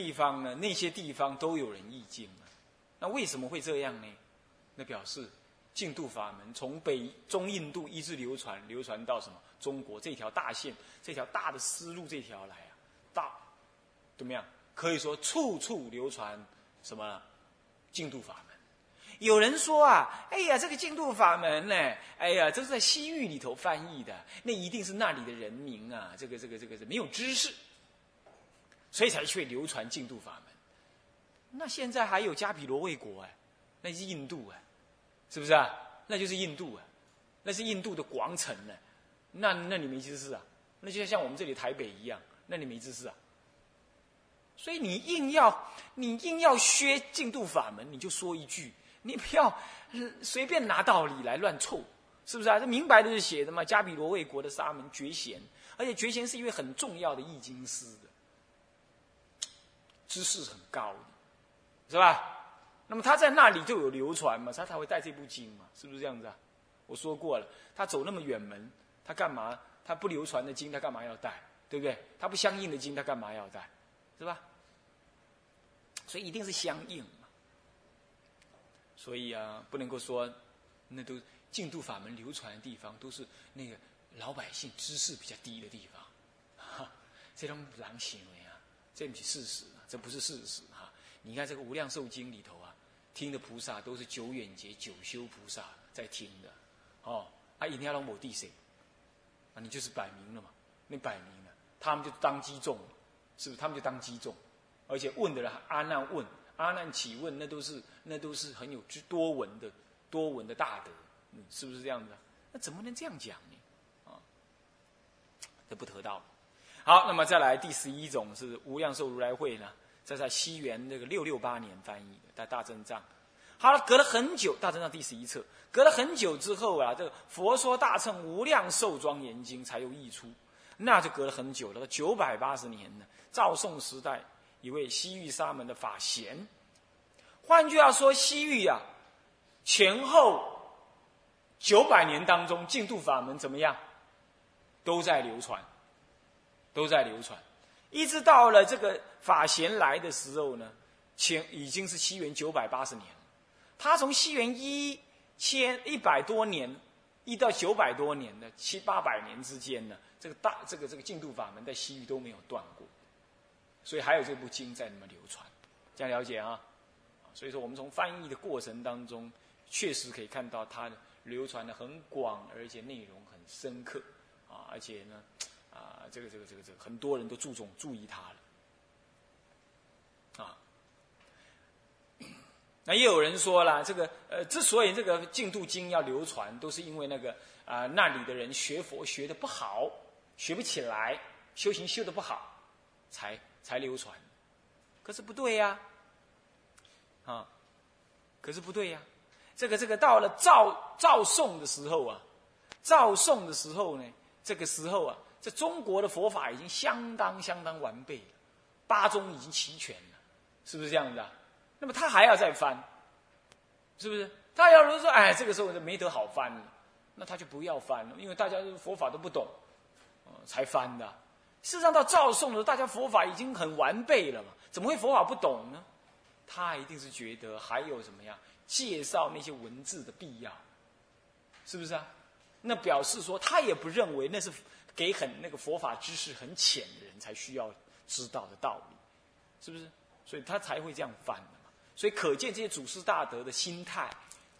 地方呢，那些地方都有人译经啊。那为什么会这样呢？那表示净土法门从北中印度一直流传，流传到什么中国这条大线，这条大的丝路这条来啊，大怎么样？可以说处处流传什么净土法门。有人说啊，哎呀，这个净土法门呢，哎呀，这是在西域里头翻译的，那一定是那里的人民啊，这个这个这个是没有知识，所以才去流传净土法门。那现在还有加比罗卫国哎，那是印度哎，是不是啊？那就是印度啊，那是印度的广城呢。那那你没知识啊？那就像我们这里台北一样，那你没知识啊？所以你硬要你硬要削净土法门，你就说一句。你不要随便拿道理来乱凑，是不是啊？这明白的是写的嘛。加比罗卫国的沙门觉贤，而且觉贤是一位很重要的易经师的，知识很高的，是吧？那么他在那里就有流传嘛，他才会带这部经嘛，是不是这样子啊？我说过了，他走那么远门，他干嘛？他不流传的经，他干嘛要带？对不对？他不相应的经，他干嘛要带？是吧？所以一定是相应嘛。所以啊，不能够说，那都净土法门流传的地方，都是那个老百姓知识比较低的地方，哈，这种狼行为啊，这不是事实啊，这不是事实哈。你看这个《无量寿经》里头啊，听的菩萨都是九远劫九修菩萨在听的，哦，啊，一定要让我地谁，啊，你就是摆明了嘛，你摆明了，他们就当机众，是不是？他们就当机众，而且问的人阿难问。阿难起问，那都是那都是很有之多闻的多闻的大德，嗯，是不是这样子？那怎么能这样讲呢？啊，这不得道。好，那么再来第十一种是无量寿如来会呢，这在西元那个六六八年翻译的，在大正藏。好了，隔了很久，大正藏第十一册，隔了很久之后啊，这个《佛说大乘无量寿庄严经》才又译出，那就隔了很久了，九百八十年呢，赵宋时代。一位西域沙门的法贤，换句话说，西域呀，前后九百年当中，净土法门怎么样，都在流传，都在流传，一直到了这个法贤来的时候呢，前已经是西元九百八十年了。他从西元一千一百多年，一到九百多年的七八百年之间呢，这个大这个这个净土法门在西域都没有断过。所以还有这部经在那么流传，这样了解啊？所以说我们从翻译的过程当中，确实可以看到它流传的很广，而且内容很深刻啊！而且呢，这个这个这个这个很多人都注重注意它了啊。那也有人说了，这个呃，之所以这个净土经要流传，都是因为那个啊那里的人学佛学的不好，学不起来，修行修的不好，才。才流传，可是不对呀，啊，可是不对呀，这个这个到了赵赵宋的时候啊，赵宋的时候呢，这个时候啊，这中国的佛法已经相当相当完备了，八宗已经齐全了，是不是这样子啊？那么他还要再翻，是不是？他要如果说哎，这个时候就没得好翻了，那他就不要翻了，因为大家佛法都不懂，才翻的。事实上，到赵宋的时候，大家佛法已经很完备了嘛，怎么会佛法不懂呢？他一定是觉得还有什么样介绍那些文字的必要，是不是啊？那表示说他也不认为那是给很那个佛法知识很浅的人才需要知道的道理，是不是？所以他才会这样翻的嘛。所以可见这些祖师大德的心态，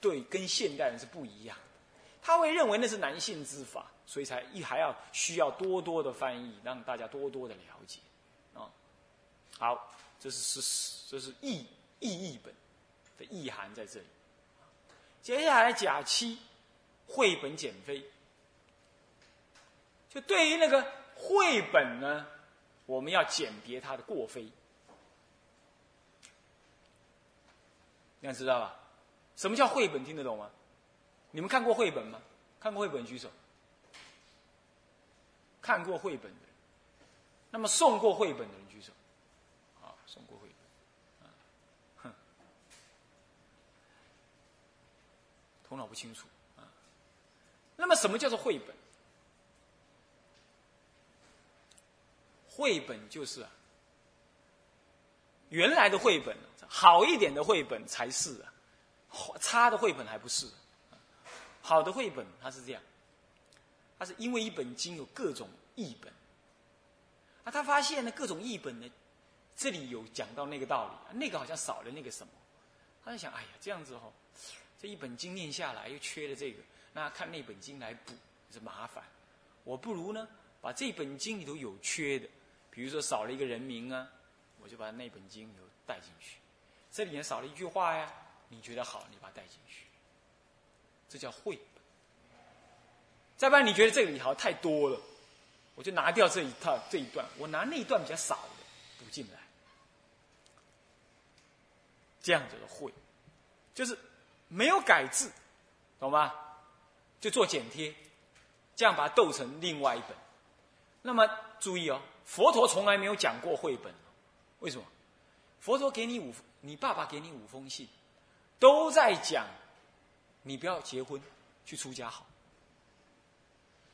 对跟现代人是不一样的。他会认为那是男性之法。所以才一还要需要多多的翻译，让大家多多的了解，啊，好，这是是这是译译译本的意涵在这里。接下来甲七绘本减飞，就对于那个绘本呢，我们要鉴别它的过非，你要知道吧？什么叫绘本？听得懂吗？你们看过绘本吗？看过绘本举手。看过绘本的，那么送过绘本的人举手。啊，送过绘本，啊，哼，头脑不清楚啊。那么什么叫做绘本？绘本就是啊，原来的绘本，好一点的绘本才是啊，差的绘本还不是。好的绘本它是这样，它是因为一本经有各种译本，啊，他发现呢各种译本呢，这里有讲到那个道理，那个好像少了那个什么，他就想，哎呀，这样子哦，这一本经念下来又缺了这个，那看那本经来补是麻烦，我不如呢把这本经里头有缺的，比如说少了一个人名啊，我就把那本经有带进去，这里面少了一句话呀，你觉得好，你把它带进去。这叫绘本。再不然你觉得这里好像太多了，我就拿掉这一套这一段，我拿那一段比较少的补进来。这样子的绘，就是没有改字，懂吗？就做剪贴，这样把它斗成另外一本。那么注意哦，佛陀从来没有讲过绘本，为什么？佛陀给你五，你爸爸给你五封信，都在讲。你不要结婚，去出家好。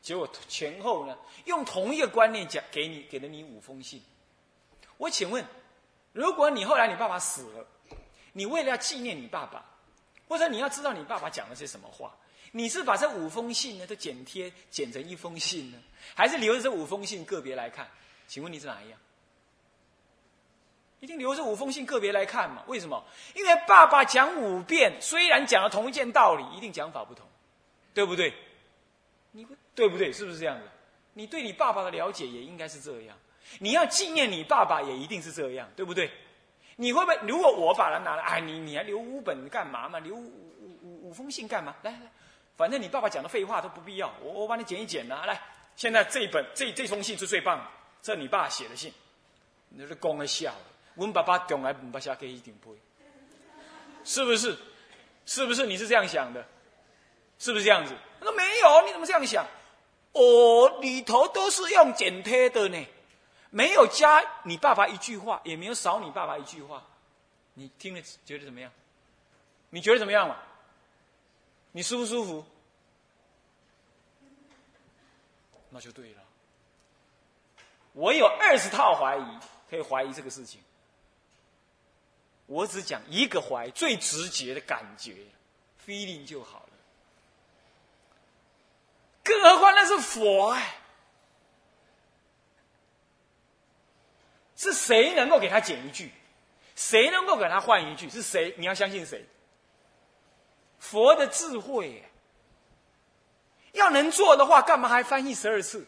结果前后呢，用同一个观念讲给你，给了你五封信。我请问，如果你后来你爸爸死了，你为了要纪念你爸爸，或者你要知道你爸爸讲了些什么话，你是把这五封信呢都剪贴剪成一封信呢，还是留着这五封信个别来看？请问你是哪一样？一定留着五封信个别来看嘛？为什么？因为爸爸讲五遍，虽然讲了同一件道理，一定讲法不同，对不对？你不对不对？是不是这样子？你对你爸爸的了解也应该是这样。你要纪念你爸爸，也一定是这样，对不对？你会不会？如果我把它拿来，哎，你你还留五本干嘛嘛？留五五五五封信干嘛？来来，反正你爸爸讲的废话都不必要，我我帮你剪一剪呐。来，现在这一本这这封信是最棒的，这你爸写的信，你是公的笑。我们爸爸从来不把下给一顶杯，是不是？是不是？你是这样想的？是不是这样子？他说没有，你怎么这样想？哦，里头都是用剪贴的呢，没有加你爸爸一句话，也没有少你爸爸一句话，你听了觉得怎么样？你觉得怎么样嘛？你舒不舒服？那就对了。我有二十套怀疑，可以怀疑这个事情。我只讲一个怀疑最直接的感觉，feeling 就好了。更何况那是佛哎，是谁能够给他减一句？谁能够给他换一句？是谁？你要相信谁？佛的智慧，要能做的话，干嘛还翻译十二次？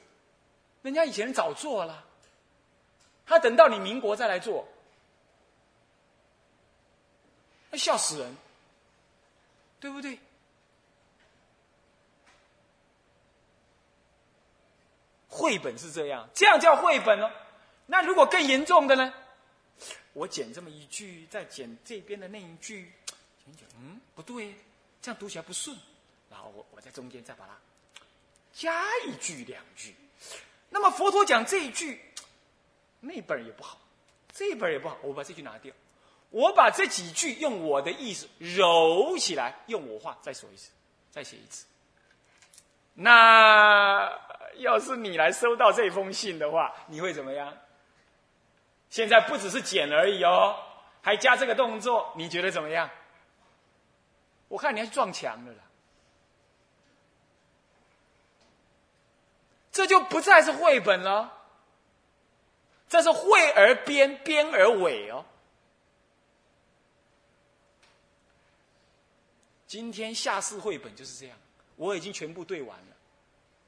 人家以前早做了，他等到你民国再来做。那笑死人，对不对？绘本是这样，这样叫绘本哦。那如果更严重的呢？我剪这么一句，再剪这边的那一句，嗯，不对，这样读起来不顺。然后我我在中间再把它加一句两句。那么佛陀讲这一句，那本也不好，这本也不好，我把这句拿掉。我把这几句用我的意思揉起来，用我话再说一次，再写一次。那要是你来收到这封信的话，你会怎么样？现在不只是剪而已哦，还加这个动作，你觉得怎么样？我看你要撞墙了啦！这就不再是绘本了，这是绘而编，编而伪哦。今天下世绘本就是这样，我已经全部对完了，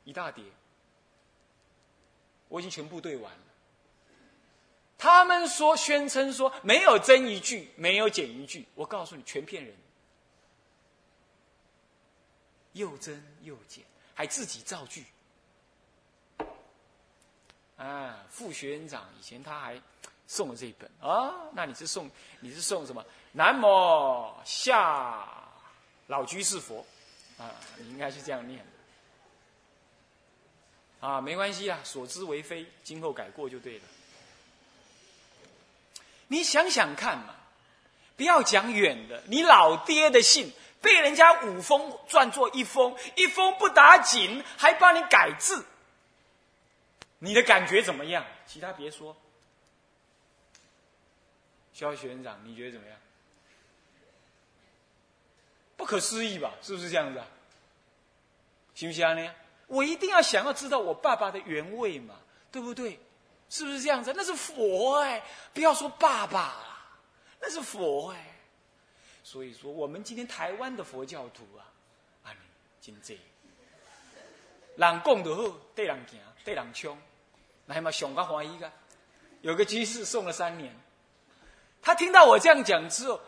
一大叠，我已经全部对完了。他们说宣称说没有增一句，没有减一句，我告诉你，全骗人，又增又减，还自己造句。啊，副学院长以前他还送了这一本啊，那你是送你是送什么？南无下。老居士佛，啊，你应该是这样念的，啊，没关系啊，所知为非，今后改过就对了。你想想看嘛，不要讲远的，你老爹的信被人家五封转作一封，一封不打紧，还帮你改字，你的感觉怎么样？其他别说，肖学长，你觉得怎么样？不可思议吧？是不是这样子啊？行不行呢？我一定要想要知道我爸爸的原味嘛，对不对？是不是这样子？那是佛哎，不要说爸爸啦，那是佛哎。所以说，我们今天台湾的佛教徒啊，啊，真这，人讲就好，对人行，对人冲，还嘛上个欢喜个。有个居士送了三年，他听到我这样讲之后，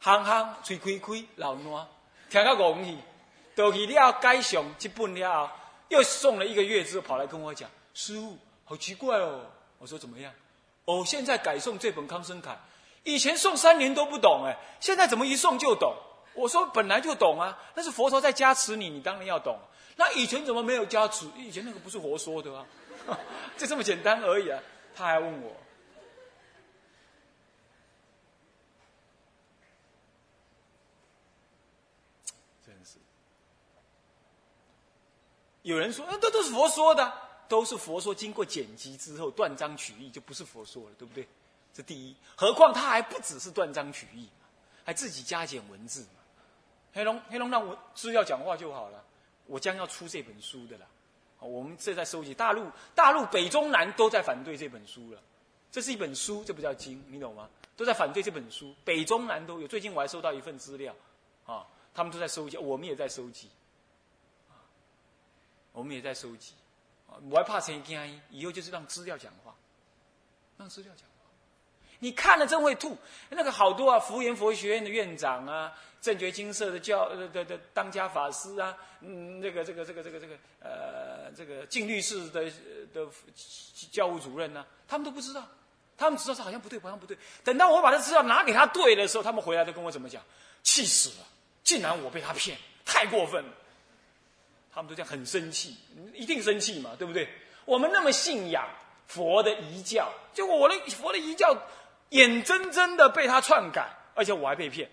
憨憨嘴开开，老暖，听到讲去，到去了改上这本了，又送了一个月之后，跑来跟我讲：“师傅，好奇怪哦。”我说：“怎么样？”哦，现在改送这本康生凯，以前送三年都不懂哎，现在怎么一送就懂？我说：“本来就懂啊，那是佛陀在加持你，你当然要懂。那以前怎么没有加持？以前那个不是佛说的啊，就这么简单而已啊。”他还问我，真是。有人说，那都都是佛说的，都是佛说，经过剪辑之后断章取义，就不是佛说了，对不对？这第一。何况他还不只是断章取义嘛，还自己加减文字嘛。黑龙，黑龙让我资料讲话就好了。我将要出这本书的了。我们这在收集大陆，大陆北中南都在反对这本书了。这是一本书，这不叫经，你懂吗？都在反对这本书，北中南都有。最近我还收到一份资料，啊，他们都在收集，我们也在收集，我们也在收集，我还怕谁惊？以后就是让资料讲话，让资料讲。你看了真会吐，那个好多啊，福源佛学院的院长啊，正觉金色的教的的当家法师啊，嗯，那个这个这个这个这个呃，这个净律寺的的教务主任呢，他们都不知道，他们知道是好像不对，好像不对。等到我把这资料拿给他对的时候，他们回来都跟我怎么讲？气死了！竟然我被他骗，太过分了！他们都这样很生气，一定生气嘛，对不对？我们那么信仰佛的遗教，就我的佛的遗教。眼睁睁的被他篡改，而且我还被骗，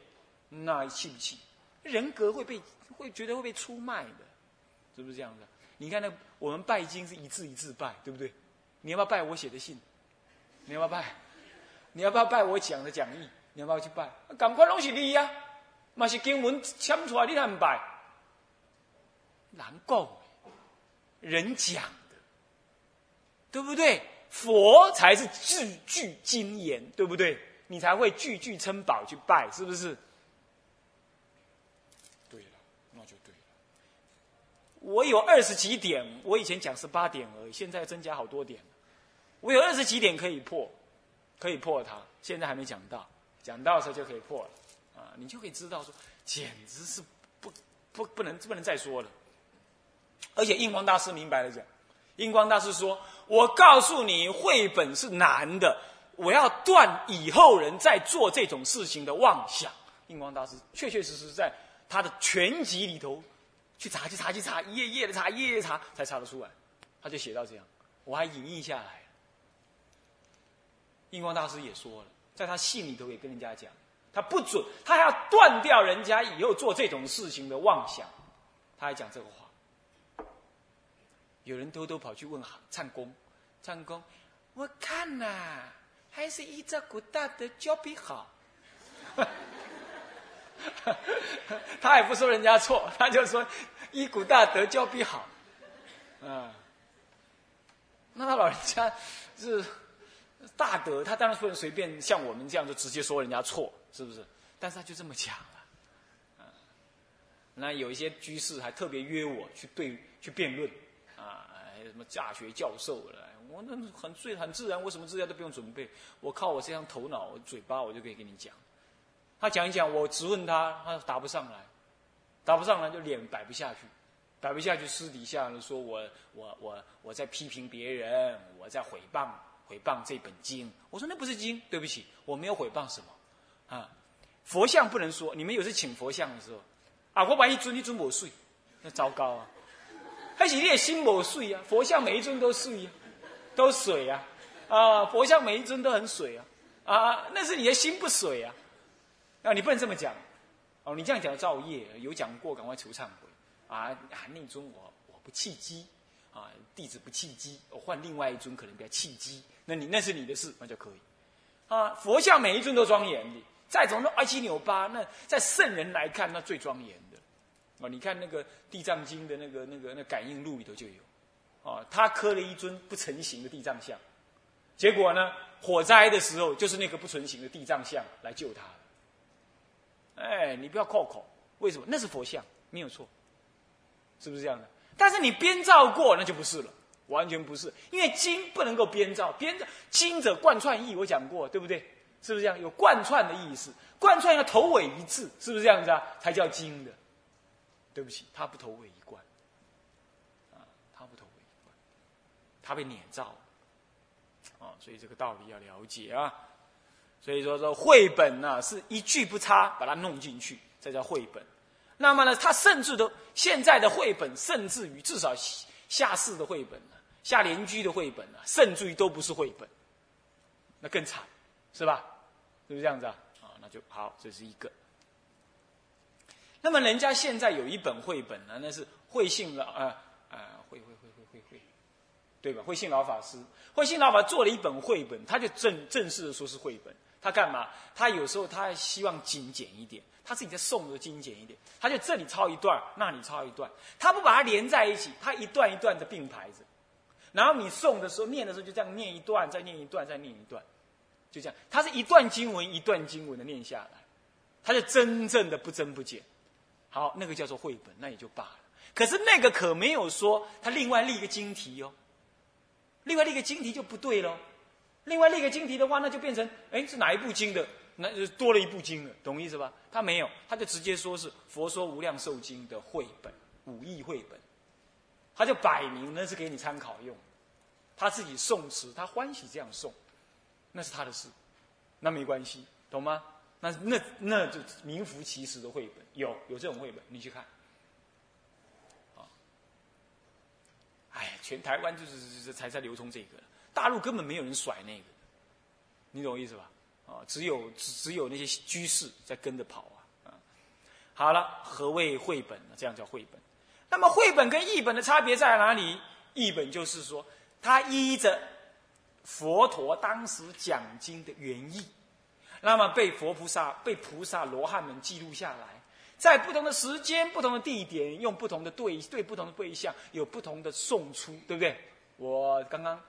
那气不气？人格会被会觉得会被出卖的，是不是这样的？你看那我们拜经是一字一字拜，对不对？你要不要拜我写的信？你要不要拜？你要不要拜我讲的讲义？你要不要去拜？赶快拢是你呀！嘛是经文签出来，你还唔拜？难讲，人讲的，对不对？佛才是句句经言，对不对？你才会句句称宝去拜，是不是？对了，那就对了。我有二十几点，我以前讲十八点而已，现在增加好多点我有二十几点可以破，可以破它。现在还没讲到，讲到的时候就可以破了啊！你就可以知道说，简直是不不不能不能再说了。而且印光大师明白了讲。印光大师说：“我告诉你，绘本是难的，我要断以后人在做这种事情的妄想。”印光大师确确实实在他的全集里头去查去查去查，一页页的查，一页页查，才查得出来。他就写到这样，我还引印下来。印光大师也说了，在他信里头也跟人家讲，他不准，他还要断掉人家以后做这种事情的妄想。他还讲这个话。有人偷偷跑去问唱功，唱功，我看呐，还是依照古大德教比好。他也不说人家错，他就说依古大德教比好。啊，那他老人家是大德，他当然不能随便像我们这样就直接说人家错，是不是？但是他就这么讲了。那有一些居士还特别约我去对去辩论。啊，还有什么大学教授了？我那很最很自然，我什么资料都不用准备，我靠我这张头脑、我嘴巴，我就可以跟你讲。他讲一讲，我质问他，他答不上来，答不上来就脸摆不下去，摆不下去，私底下说我我我我在批评别人，我在毁谤毁谤这本经。我说那不是经，对不起，我没有毁谤什么啊。佛像不能说，你们有时请佛像的时候，啊，我把一尊一尊我碎，那糟糕啊。还是你的心某水啊？佛像每一尊都水啊，都水啊，啊，佛像每一尊都很水啊，啊，那是你的心不水啊，啊，你不能这么讲，哦，你这样讲造业，有讲过，赶快求忏悔，啊啊，那尊我我不契机，啊，弟子不契机，我换另外一尊可能比较契机，那你那是你的事，那就可以，啊，佛像每一尊都庄严的，再怎么歪七扭八，那在圣人来看，那最庄严哦。你看那个《地藏经》的那个、那个、那感应录里头就有，啊，他刻了一尊不成形的地藏像，结果呢，火灾的时候就是那个不成形的地藏像来救他。哎，你不要扣口，为什么？那是佛像，没有错，是不是这样的？但是你编造过，那就不是了，完全不是，因为经不能够编造，编造经者贯穿意，我讲过，对不对？是不是这样？有贯穿的意思，贯穿要头尾一致，是不是这样子啊？才叫经的。对不起，他不投尾一贯，啊，他不投尾一贯，他被碾造，啊，所以这个道理要了解啊。所以说说绘本呢，是一句不差把它弄进去，这叫绘本。那么呢，他甚至都现在的绘本，甚至于至少下世的绘本呢，下联居的绘本呢，甚至于都不是绘本，那更惨，是吧？是不是这样子啊？啊，那就好，这是一个。那么人家现在有一本绘本呢，那是慧信老啊啊慧慧慧慧慧慧，对吧？慧信老法师，慧信老法做了一本绘本，他就正正式的说是绘本。他干嘛？他有时候他希望精简一点，他自己在诵的精简一点，他就这里抄一段，那里抄一段，他不把它连在一起，他一段一段的并排着，然后你诵的时候念的时候就这样念一段，再念一段，再念一段，就这样，他是一段经文一段经文的念下来，他就真正的不增不减。好，那个叫做绘本，那也就罢了。可是那个可没有说他另外立一个经题哦，另外立一个经题就不对喽。另外立一个经题的话，那就变成哎是哪一部经的，那就多了一部经了，懂意思吧？他没有，他就直接说是《佛说无量寿经》的绘本，五义绘本，他就摆明那是给你参考用。他自己诵词，他欢喜这样诵，那是他的事，那没关系，懂吗？那那那就名副其实的绘本，有有这种绘本，你去看。啊，哎，全台湾就是是才在流通这个，大陆根本没有人甩那个，你懂我意思吧？啊，只有只有那些居士在跟着跑啊。啊，好了，何谓绘本呢？这样叫绘本。那么绘本跟译本的差别在哪里？译本就是说，它依着佛陀当时讲经的原意。那么被佛菩萨、被菩萨罗汉们记录下来，在不同的时间、不同的地点，用不同的对对不同的对象，有不同的送出，对不对？我刚刚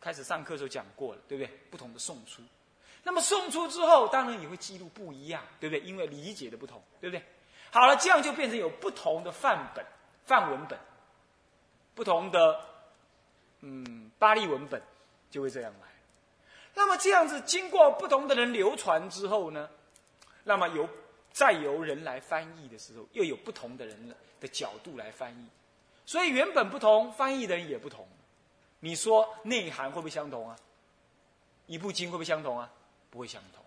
开始上课的时候讲过了，对不对？不同的送出，那么送出之后，当然也会记录不一样，对不对？因为理解的不同，对不对？好了，这样就变成有不同的范本、范文本，不同的嗯巴利文本，就会这样了。那么这样子，经过不同的人流传之后呢，那么由再由人来翻译的时候，又有不同的人的角度来翻译，所以原本不同，翻译的人也不同。你说内涵会不会相同啊？一部经会不会相同啊？不会相同。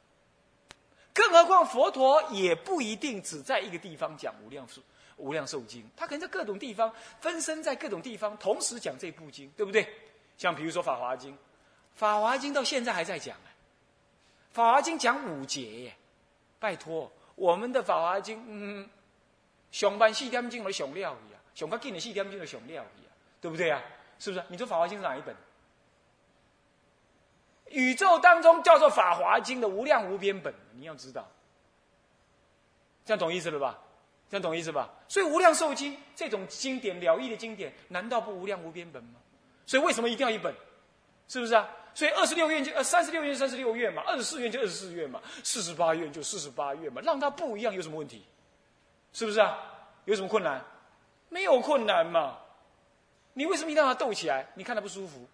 更何况佛陀也不一定只在一个地方讲无量寿无量寿经，他可能在各种地方分身在各种地方同时讲这部经，对不对？像比如说《法华经》。法华经到现在还在讲哎，法华经讲五节耶，拜托，我们的法华经，嗯，上班四点钟的上料去啊，上较紧的四点钟的上料去啊，对不对啊？是不是？你说法华经是哪一本？宇宙当中叫做法华经的无量无边本，你要知道，这样懂意思了吧？这样懂意思吧？所以无量寿经这种经典了义的经典，难道不无量无边本吗？所以为什么一定要一本？是不是啊？所以二十六愿就呃三十六愿三十六愿嘛，二十四愿就二十四愿嘛，四十八愿就四十八愿嘛，让它不一样有什么问题？是不是啊？有什么困难？没有困难嘛。你为什么一定要它斗起来？你看它不舒服。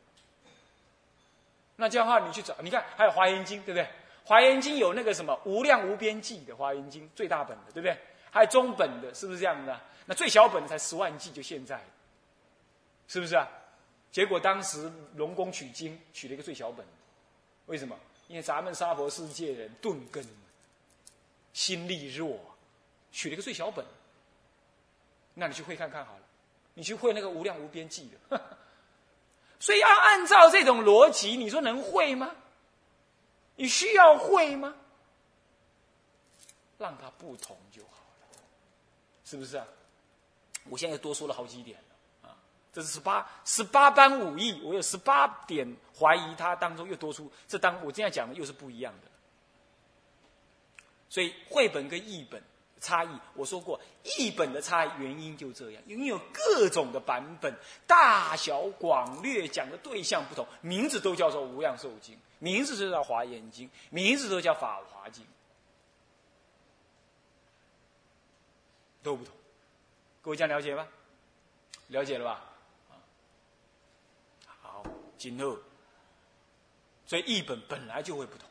那这样的话，你去找，你看还有华严经，对不对？华严经有那个什么无量无边际的华严经，最大本的，对不对？还有中本的，是不是这样的？那最小本的才十万计，就现在，是不是啊？结果当时龙宫取经取了一个最小本，为什么？因为咱们娑婆世界人钝根，心力弱，取了一个最小本。那你去会看看好了，你去会那个无量无边际的。所以要按照这种逻辑，你说能会吗？你需要会吗？让它不同就好了，是不是啊？我现在多说了好几点，这是十八十八般武艺，我有十八点怀疑它当中又多出这当我这样讲的又是不一样的。所以绘本跟译本差异，我说过译本的差异原因就这样，因为有各种的版本，大小广略，讲的对象不同，名字都叫做《无量寿经》，名字就叫《华严经》，名字都叫《法华经》，都不同。各位这样了解吧？了解了吧？好，今后，所以译本本来就会不同。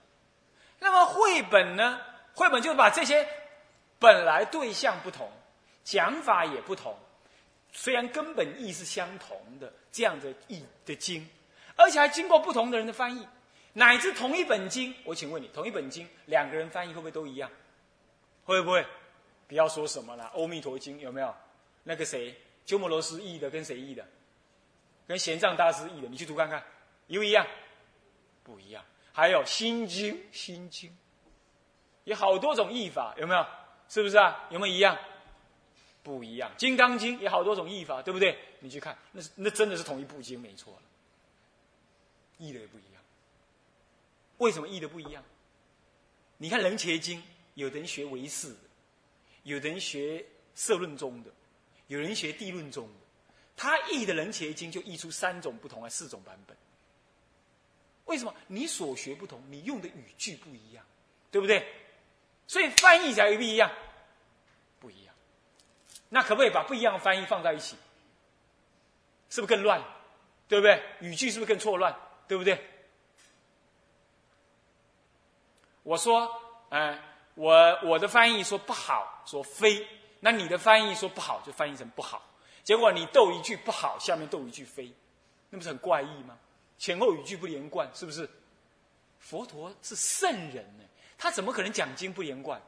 那么绘本呢？绘本就是把这些本来对象不同、讲法也不同，虽然根本意是相同的这样的译的经，而且还经过不同的人的翻译，乃至同一本经。我请问你，同一本经，两个人翻译会不会都一样？会不会？不要说什么了，《阿弥陀经》有没有？那个谁，鸠摩罗什译的跟谁译的？跟玄奘大师译的，你去读看看，一不一样？不一样。还有《心经》，《心经》。有好多种译法，有没有？是不是啊？有没有一样？不一样。《金刚经》有好多种译法，对不对？你去看，那是那真的是同一部经，没错了。译的也不一样。为什么译的不一样？你看《楞伽经》，有的人学唯识的，有的人学社论宗的，有人学地论宗的，他译的《楞伽经》就译出三种不同还四种版本。为什么？你所学不同，你用的语句不一样，对不对？所以翻译起来不一样，不一样。那可不可以把不一样的翻译放在一起？是不是更乱？对不对？语句是不是更错乱？对不对？我说，哎，我我的翻译说不好，说非。那你的翻译说不好，就翻译成不好。结果你逗一句不好，下面逗一句非，那不是很怪异吗？前后语句不连贯，是不是？佛陀是圣人呢。他怎么可能讲经不连贯？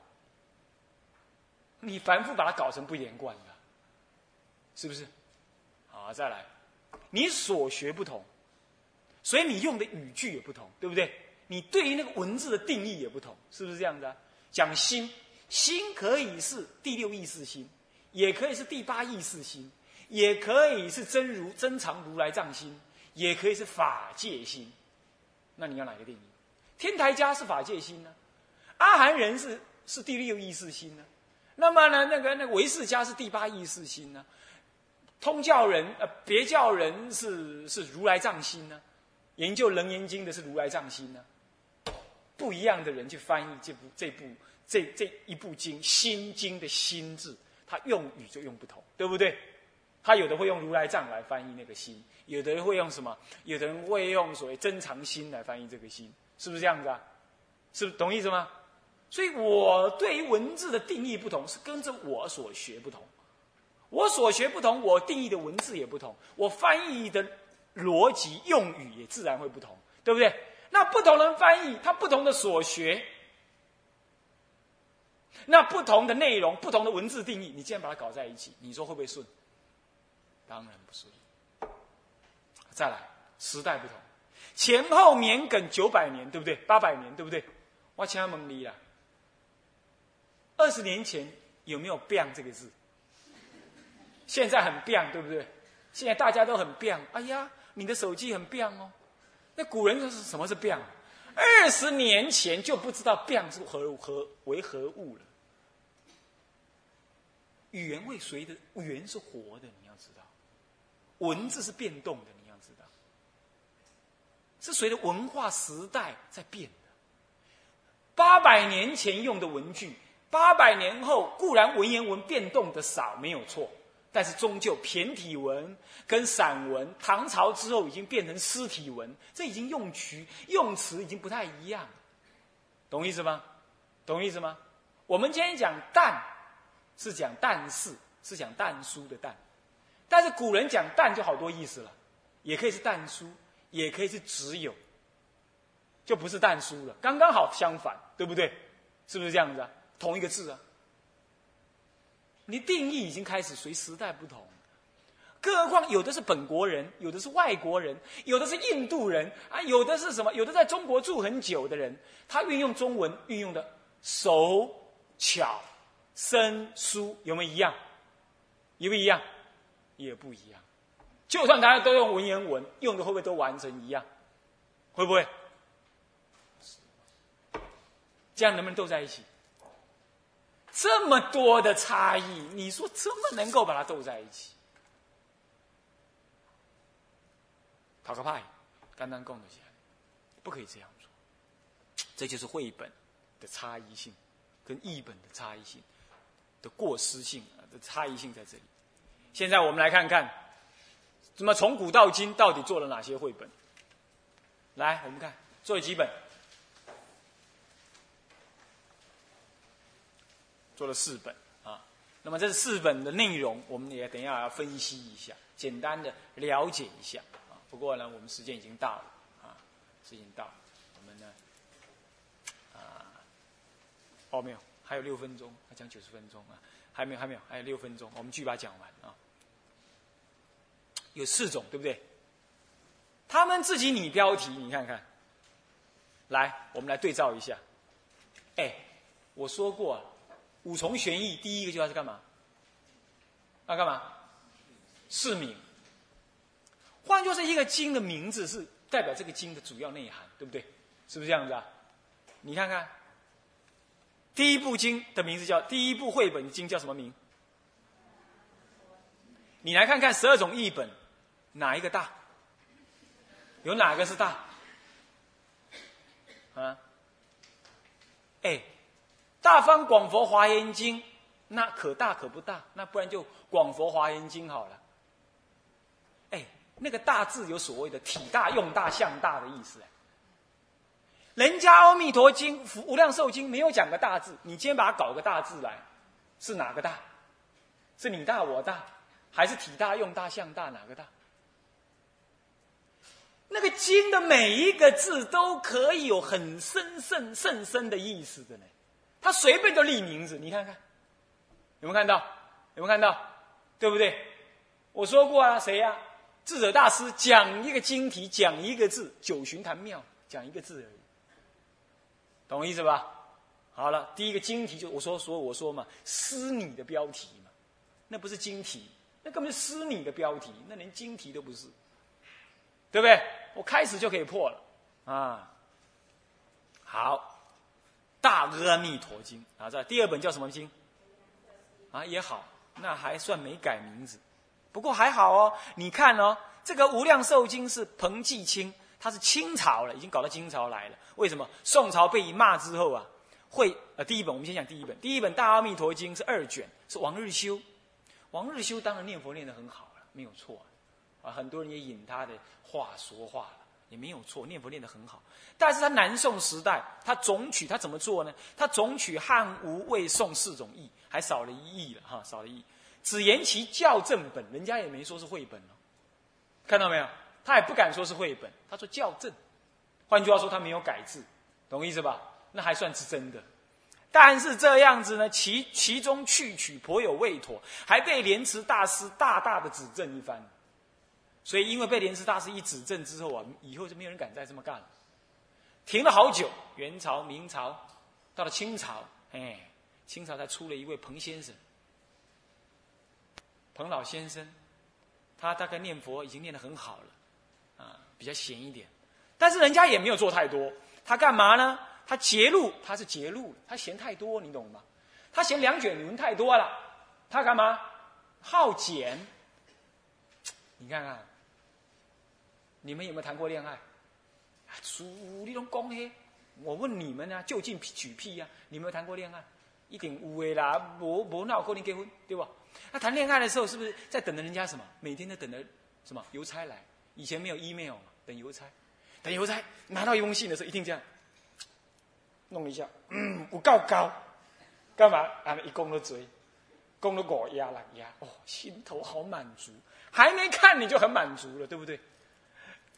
你反复把它搞成不连贯的，是不是？好，再来，你所学不同，所以你用的语句也不同，对不对？你对于那个文字的定义也不同，是不是这样的？讲心，心可以是第六意识心，也可以是第八意识心，也可以是真如真常如来藏心，也可以是法界心。那你要哪个定义？天台家是法界心呢？阿含人是是第六意识心呢，那么呢，那个那个唯识家是第八意识心呢，通教人呃别教人是是如来藏心呢，研究楞严经的是如来藏心呢，不一样的人去翻译这部这部这这一部经心经的心字，他用语就用不同，对不对？他有的会用如来藏来翻译那个心，有的人会用什么？有的人会用所谓真常心来翻译这个心，是不是这样子啊？是不是懂意思吗？所以我对于文字的定义不同，是跟着我所学不同。我所学不同，我定义的文字也不同，我翻译的逻辑用语也自然会不同，对不对？那不同人翻译，他不同的所学，那不同的内容、不同的文字定义，你既然把它搞在一起，你说会不会顺？当然不是。再来，时代不同，前后年梗九百年，对不对？八百年，对不对？我请问你啦。二十年前有没有“变”这个字？现在很变，对不对？现在大家都很变。哎呀，你的手机很变哦。那古人说是什么是变？二十年前就不知道变是何何为何物了。语言会随着语言是活的，你要知道，文字是变动的，你要知道，是随着文化时代在变的。八百年前用的文具。八百年后，固然文言文变动的少，没有错，但是终究骈体文跟散文，唐朝之后已经变成诗体文，这已经用曲用词已经不太一样，懂意思吗？懂意思吗？我们今天讲“淡”，是讲“但是”，是讲“淡书”的“淡”，但是古人讲“淡”就好多意思了，也可以是“淡书”，也可以是“只有”，就不是“淡书”了，刚刚好相反，对不对？是不是这样子啊？同一个字啊，你定义已经开始随时代不同，更何况有的是本国人，有的是外国人，有的是印度人啊，有的是什么？有的在中国住很久的人，他运用中文运用的手巧、生疏，有没有一样？一不一样？也不一样。就算大家都用文言文，用的会不会都完成一样？会不会？这样能不能斗在一起？这么多的差异，你说怎么能够把它斗在一起？讨个派，刚刚供的起来，不可以这样做。这就是绘本的差异性，跟译本的差异性的过失性啊，的差异性在这里。现在我们来看看，怎么从古到今到底做了哪些绘本？来，我们看做了几本，做了四本啊。那么这四本的内容，我们也等一下要分析一下，简单的了解一下啊。不过呢，我们时间已经到了啊，时间到了，我们呢，啊，哦没有，还有六分钟，要讲九十分钟啊，还没有还没有，还有六分钟，我们继续把它讲完啊。有四种，对不对？他们自己拟标题，你看看。来，我们来对照一下。哎，我说过，五重玄义第一个就要是干嘛？要干嘛？释名。换作是一个经的名字，是代表这个经的主要内涵，对不对？是不是这样子啊？你看看，第一部经的名字叫第一部绘本经叫什么名？你来看看十二种译本，哪一个大？有哪个是大？啊？哎，《大方广佛华严经》那可大可不大，那不然就《广佛华严经》好了。哎，那个“大”字有所谓的体大、用大、相大的意思。人家《阿弥陀经》《无量寿经》没有讲个“大”字，你今天把它搞个“大”字来，是哪个大？是你大我大，还是体大、用大、相大？哪个大？那个经的每一个字都可以有很深深甚深的意思的呢，他随便就立名字，你看看，有没有看到？有没有看到？对不对？我说过啊，谁呀？智者大师讲一个经题，讲一个字，九旬坛庙讲一个字而已，懂我意思吧？好了，第一个经题就我说说我说嘛，诗你的标题嘛，那不是经题，那根本是诗你的标题，那连经题都不是。对不对？我开始就可以破了，啊，好，《大阿弥陀经》啊，这第二本叫什么经？啊，也好，那还算没改名字，不过还好哦。你看哦，这个《无量寿经》是彭继清，他是清朝了，已经搞到清朝来了。为什么？宋朝被骂之后啊，会呃，第一本我们先讲第一本，第一本《大阿弥陀经》是二卷，是王日修。王日修当然念佛念得很好了，没有错。啊，啊很多人也引他的话说话了，也没有错，念佛念得很好。但是他南宋时代，他总取他怎么做呢？他总取汉、吴、魏、宋四种译，还少了一译了哈，少了一。只言其校正本，人家也没说是绘本哦。看到没有？他也不敢说是绘本，他说校正。换句话说，他没有改字，懂意思吧？那还算是真的。但是这样子呢，其其中去取颇有未妥，还被莲池大师大大的指正一番。所以，因为被莲池大师一指正之后啊，以后就没有人敢再这么干了。停了好久，元朝、明朝，到了清朝，哎，清朝才出了一位彭先生，彭老先生，他大概念佛已经念得很好了，啊，比较闲一点。但是人家也没有做太多，他干嘛呢？他截录，他是截录，他嫌太多，你懂吗？他嫌两卷轮太多了，他干嘛？好简。你看看。你们有没有谈过恋爱？啊，属你拢讲嘿，我问你们啊，就近举屁呀？你有没有谈过恋爱？一定有诶啦，无无那有可能结婚，对吧？那谈恋爱的时候，是不是在等着人家什么？每天都等着什么邮差来？以前没有 email 嘛，等邮差，等邮差拿到一封信的时候，一定这样弄一下，嗯，我告高，干嘛？啊，一拱了嘴，拱了果压了压，哦，心头好满足，还没看你就很满足了，对不对？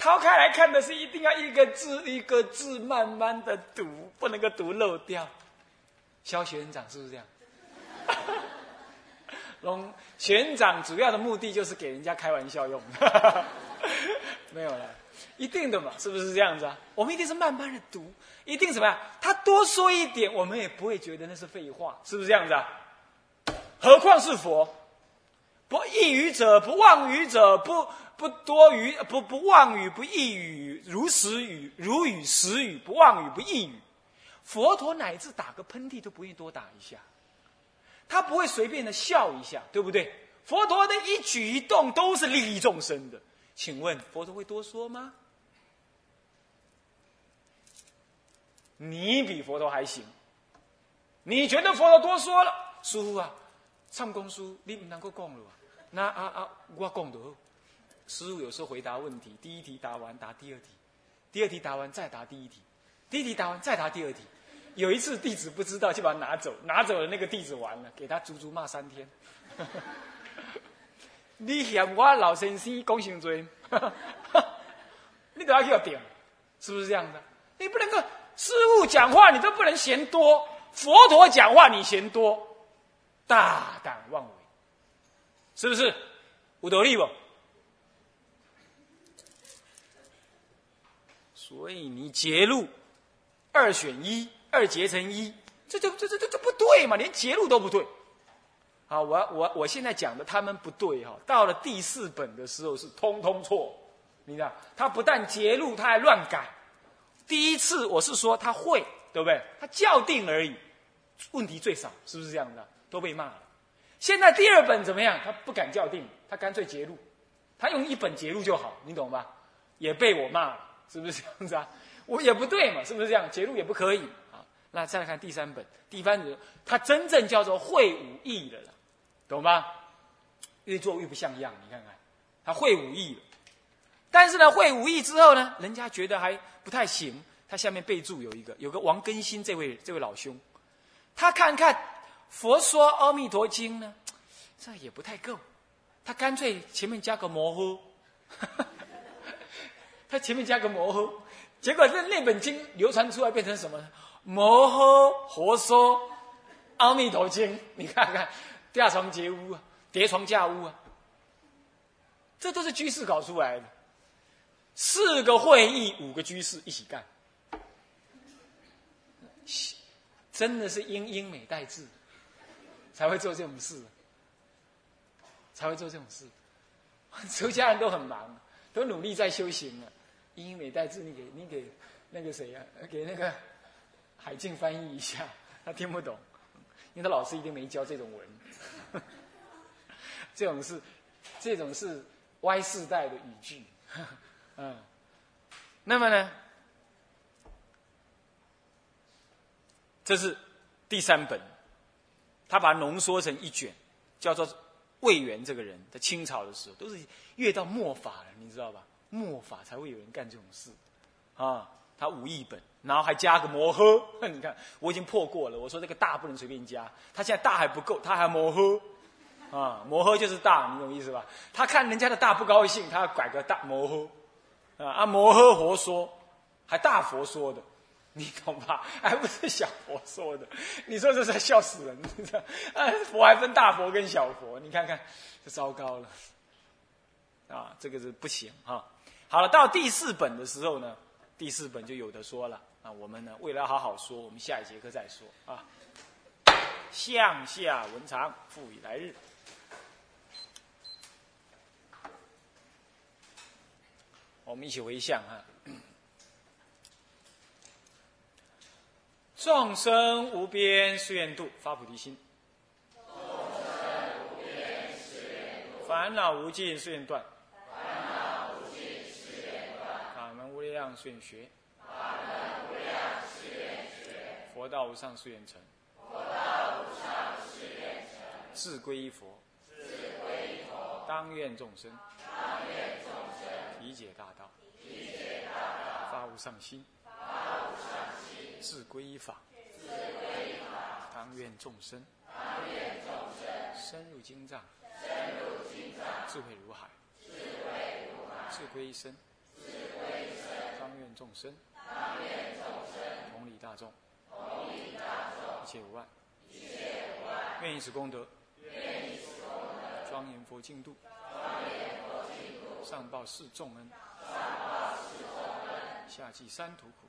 掏开来看的是一定要一个字一个字慢慢的读，不能够读漏掉。肖学长是不是这样？龙学长主要的目的就是给人家开玩笑用，没有了，一定的嘛，是不是这样子啊？我们一定是慢慢的读，一定什么呀？他多说一点，我们也不会觉得那是废话，是不是这样子啊？何况是佛，不异语者，不妄语者，不不多语，不不妄语，不异语，如实语，如语实语，不妄语，不异语。佛陀乃至打个喷嚏都不愿意多打一下，他不会随便的笑一下，对不对？佛陀的一举一动都是利益众生的，请问佛陀会多说吗？你比佛陀还行，你觉得佛陀多说了？师傅啊，唱功书你不能够讲了，那啊啊，我讲的。师傅有时候回答问题，第一题答完答第二题，第二题答完再答第一题，第一题答完再答第二题。有一次弟子不知道，就把它拿走，拿走了那个弟子完了，给他足足骂三天。你嫌我老先生讲伤多，你都要给我点，是不是这样的？你不能够。师傅讲话你都不能嫌多，佛陀讲话你嫌多，大胆妄为，是不是？无道理不？所以你结路二选一，二结成一，这这这这这这不对嘛？连结路都不对。好，我我我现在讲的他们不对哈。到了第四本的时候是通通错，你知道？他不但结路，他还乱改。第一次我是说他会，对不对？他校定而已，问题最少，是不是这样的？都被骂了。现在第二本怎么样？他不敢校定，他干脆截录，他用一本截录就好，你懂吧？也被我骂了，是不是这样子啊？我也不对嘛，是不是这样？截录也不可以啊。那再来看第三本，第三本他真正叫做会武艺的了，懂吗？越做越不像样，你看看，他会武艺了。但是呢，会武艺之后呢，人家觉得还不太行。他下面备注有一个，有个王根新这位这位老兄，他看看《佛说阿弥陀经》呢，这也不太够，他干脆前面加个模糊，他前面加个模糊，结果这那本经流传出来变成什么？摩诃佛说阿弥陀经，你看看架床叠屋啊，叠床架屋啊，这都是居士搞出来的。四个会议，五个居士一起干，真的是英英美代志，才会做这种事，才会做这种事。出家人都很忙，都努力在修行了。英英美代志，你给你给那个谁呀？给那个海静翻译一下，他听不懂，因为他老师一定没教这种文。这种是，这种是 Y 世代的语句。嗯，那么呢，这是第三本，他把它浓缩成一卷，叫做魏源这个人，在清朝的时候，都是越到末法了，你知道吧？末法才会有人干这种事，啊，他五亿本，然后还加个摩诃，你看我已经破过了，我说这个大不能随便加，他现在大还不够，他还摩诃，啊，摩诃就是大，你懂意思吧？他看人家的大不高兴，他要拐个大摩诃。啊！啊！摩诃佛说，还大佛说的，你懂吧？还不是小佛说的？你说这是笑死人！啊，佛还分大佛跟小佛，你看看，这糟糕了。啊，这个是不行哈。好了，到第四本的时候呢，第四本就有的说了。啊，我们呢，为了好好说，我们下一节课再说啊。向下文长，复以来日。我们一起回向哈，众生无边誓愿度，发菩提心；烦恼无尽誓愿断；法门无量誓愿学；佛道无上誓愿成；自归依佛；当愿众生。理解大道，发无上心，自归依法，当愿众生。深入经藏，智慧如海，自归一生，当愿众生。同理大众，一切无碍，愿以此功德，庄严佛净土。上报四重恩，下济三途苦。